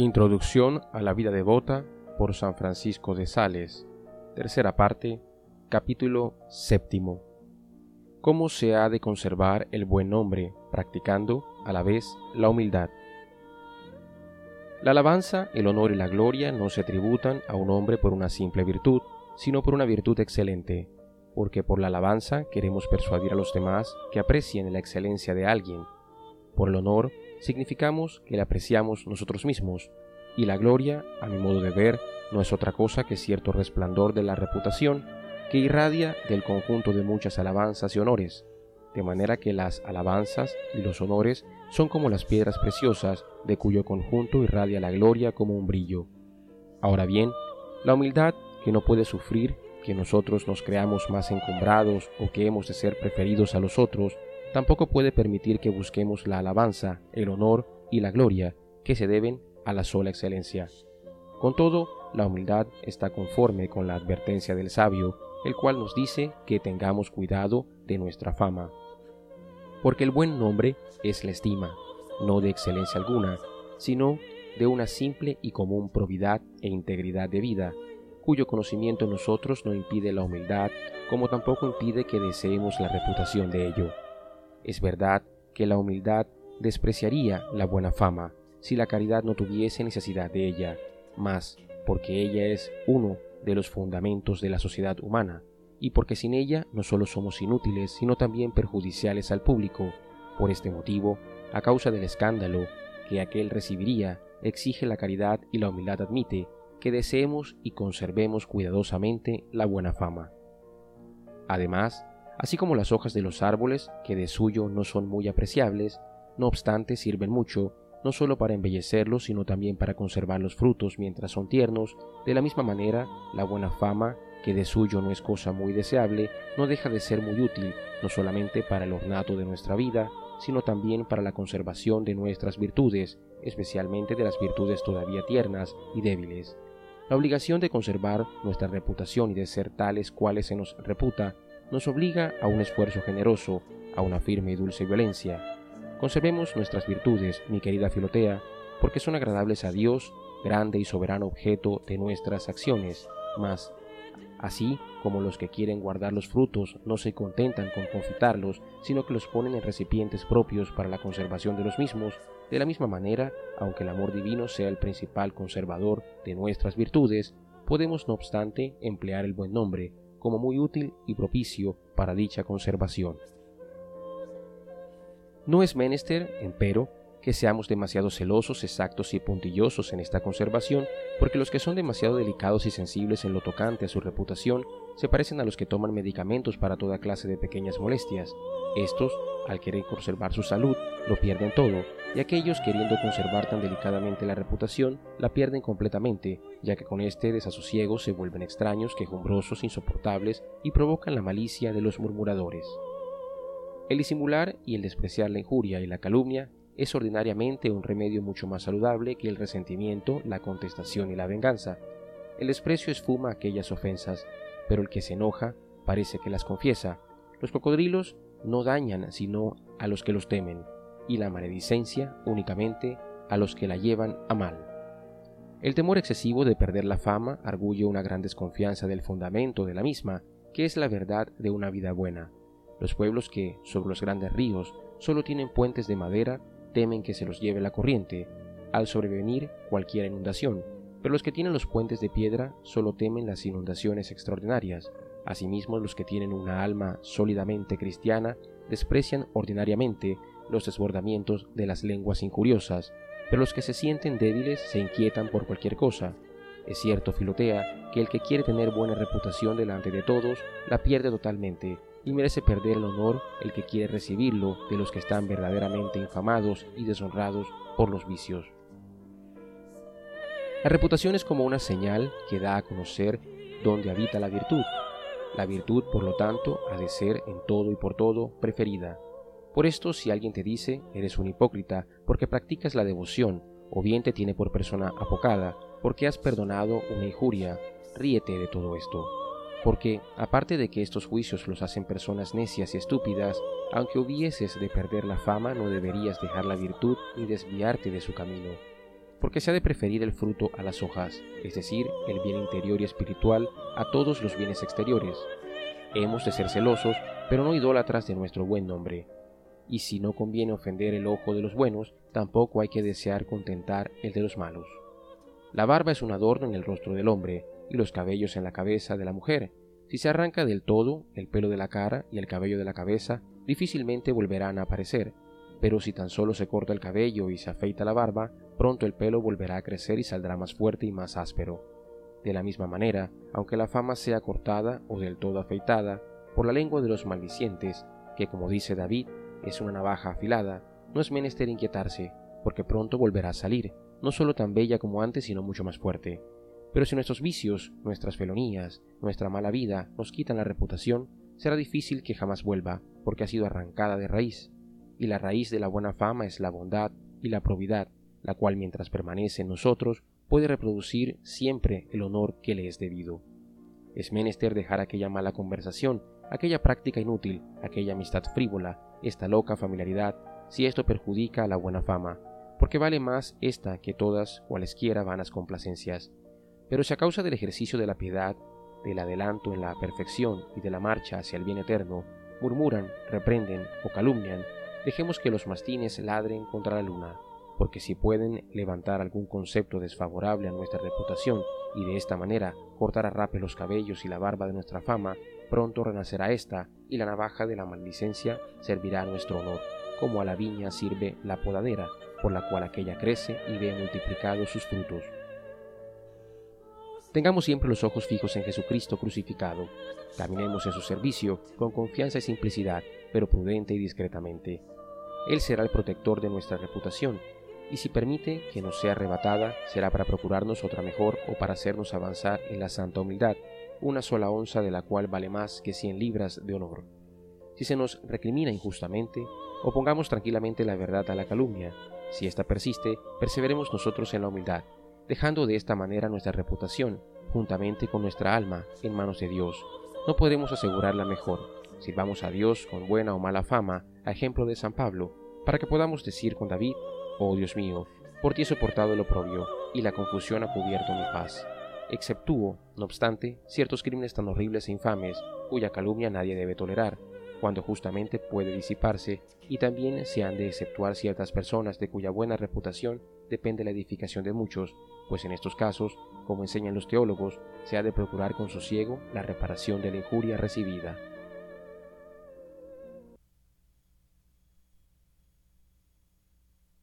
Introducción a la vida devota por San Francisco de Sales. Tercera parte, capítulo séptimo. Cómo se ha de conservar el buen nombre, practicando a la vez la humildad. La alabanza, el honor y la gloria no se tributan a un hombre por una simple virtud, sino por una virtud excelente, porque por la alabanza queremos persuadir a los demás que aprecien la excelencia de alguien. Por el honor significamos que le apreciamos nosotros mismos, y la gloria, a mi modo de ver, no es otra cosa que cierto resplandor de la reputación que irradia del conjunto de muchas alabanzas y honores, de manera que las alabanzas y los honores son como las piedras preciosas de cuyo conjunto irradia la gloria como un brillo. Ahora bien, la humildad que no puede sufrir que nosotros nos creamos más encumbrados o que hemos de ser preferidos a los otros, tampoco puede permitir que busquemos la alabanza, el honor y la gloria que se deben a la sola excelencia. Con todo, la humildad está conforme con la advertencia del sabio, el cual nos dice que tengamos cuidado de nuestra fama. Porque el buen nombre es la estima, no de excelencia alguna, sino de una simple y común probidad e integridad de vida, cuyo conocimiento en nosotros no impide la humildad, como tampoco impide que deseemos la reputación de ello. Es verdad que la humildad despreciaría la buena fama si la caridad no tuviese necesidad de ella, mas porque ella es uno de los fundamentos de la sociedad humana, y porque sin ella no solo somos inútiles, sino también perjudiciales al público. Por este motivo, a causa del escándalo que aquel recibiría, exige la caridad y la humildad admite que deseemos y conservemos cuidadosamente la buena fama. Además, así como las hojas de los árboles, que de suyo no son muy apreciables, no obstante sirven mucho, no solo para embellecerlos, sino también para conservar los frutos mientras son tiernos, de la misma manera, la buena fama, que de suyo no es cosa muy deseable, no deja de ser muy útil, no solamente para el ornato de nuestra vida, sino también para la conservación de nuestras virtudes, especialmente de las virtudes todavía tiernas y débiles. La obligación de conservar nuestra reputación y de ser tales cuales se nos reputa nos obliga a un esfuerzo generoso, a una firme y dulce violencia. Conservemos nuestras virtudes, mi querida Filotea, porque son agradables a Dios, grande y soberano objeto de nuestras acciones, mas así como los que quieren guardar los frutos no se contentan con confitarlos, sino que los ponen en recipientes propios para la conservación de los mismos, de la misma manera, aunque el amor divino sea el principal conservador de nuestras virtudes, podemos no obstante emplear el buen nombre como muy útil y propicio para dicha conservación. No es menester, empero, que seamos demasiado celosos, exactos y puntillosos en esta conservación, porque los que son demasiado delicados y sensibles en lo tocante a su reputación se parecen a los que toman medicamentos para toda clase de pequeñas molestias. Estos, al querer conservar su salud, lo pierden todo, y aquellos queriendo conservar tan delicadamente la reputación, la pierden completamente, ya que con este desasosiego se vuelven extraños, quejumbrosos, insoportables y provocan la malicia de los murmuradores. El disimular y el despreciar la injuria y la calumnia es ordinariamente un remedio mucho más saludable que el resentimiento, la contestación y la venganza. El desprecio esfuma aquellas ofensas, pero el que se enoja parece que las confiesa. Los cocodrilos no dañan sino a los que los temen, y la maledicencia únicamente a los que la llevan a mal. El temor excesivo de perder la fama arguye una gran desconfianza del fundamento de la misma, que es la verdad de una vida buena. Los pueblos que, sobre los grandes ríos, solo tienen puentes de madera temen que se los lleve la corriente al sobrevenir cualquier inundación, pero los que tienen los puentes de piedra solo temen las inundaciones extraordinarias. Asimismo, los que tienen una alma sólidamente cristiana desprecian ordinariamente los desbordamientos de las lenguas injuriosas, pero los que se sienten débiles se inquietan por cualquier cosa. Es cierto, Filotea, que el que quiere tener buena reputación delante de todos la pierde totalmente, y merece perder el honor el que quiere recibirlo de los que están verdaderamente infamados y deshonrados por los vicios. La reputación es como una señal que da a conocer dónde habita la virtud. La virtud, por lo tanto, ha de ser en todo y por todo preferida. Por esto, si alguien te dice eres un hipócrita porque practicas la devoción, o bien te tiene por persona apocada porque has perdonado una injuria, ríete de todo esto porque, aparte de que estos juicios los hacen personas necias y estúpidas, aunque hubieses de perder la fama, no deberías dejar la virtud ni desviarte de su camino. porque se ha de preferir el fruto a las hojas, es decir, el bien interior y espiritual a todos los bienes exteriores. Hemos de ser celosos, pero no idólatras de nuestro buen nombre. Y si no conviene ofender el ojo de los buenos, tampoco hay que desear contentar el de los malos. La barba es un adorno en el rostro del hombre, y los cabellos en la cabeza de la mujer. Si se arranca del todo el pelo de la cara y el cabello de la cabeza, difícilmente volverán a aparecer, pero si tan solo se corta el cabello y se afeita la barba, pronto el pelo volverá a crecer y saldrá más fuerte y más áspero. De la misma manera, aunque la fama sea cortada o del todo afeitada, por la lengua de los maldicientes, que como dice David, es una navaja afilada, no es menester inquietarse, porque pronto volverá a salir, no solo tan bella como antes, sino mucho más fuerte. Pero si nuestros vicios, nuestras felonías, nuestra mala vida nos quitan la reputación, será difícil que jamás vuelva, porque ha sido arrancada de raíz, y la raíz de la buena fama es la bondad y la probidad, la cual mientras permanece en nosotros puede reproducir siempre el honor que le es debido. Es menester dejar aquella mala conversación, aquella práctica inútil, aquella amistad frívola, esta loca familiaridad, si esto perjudica a la buena fama, porque vale más esta que todas cualesquiera vanas complacencias. Pero si a causa del ejercicio de la piedad, del adelanto en la perfección y de la marcha hacia el bien eterno, murmuran, reprenden o calumnian, dejemos que los mastines ladren contra la luna, porque si pueden levantar algún concepto desfavorable a nuestra reputación y de esta manera cortar a rape los cabellos y la barba de nuestra fama, pronto renacerá esta y la navaja de la maldicencia servirá a nuestro honor, como a la viña sirve la podadera, por la cual aquella crece y ve multiplicados sus frutos. Tengamos siempre los ojos fijos en Jesucristo crucificado. Caminemos en su servicio con confianza y simplicidad, pero prudente y discretamente. Él será el protector de nuestra reputación, y si permite que nos sea arrebatada, será para procurarnos otra mejor o para hacernos avanzar en la santa humildad, una sola onza de la cual vale más que cien libras de honor. Si se nos recrimina injustamente, opongamos tranquilamente la verdad a la calumnia. Si ésta persiste, perseveremos nosotros en la humildad, dejando de esta manera nuestra reputación, juntamente con nuestra alma, en manos de Dios. No podemos asegurarla mejor. Sirvamos a Dios con buena o mala fama, a ejemplo de San Pablo, para que podamos decir con David, Oh Dios mío, por ti he soportado el oprobio, y la confusión ha cubierto mi paz. Exceptúo, no obstante, ciertos crímenes tan horribles e infames, cuya calumnia nadie debe tolerar, cuando justamente puede disiparse, y también se han de exceptuar ciertas personas de cuya buena reputación depende la edificación de muchos, pues en estos casos, como enseñan los teólogos, se ha de procurar con sosiego la reparación de la injuria recibida.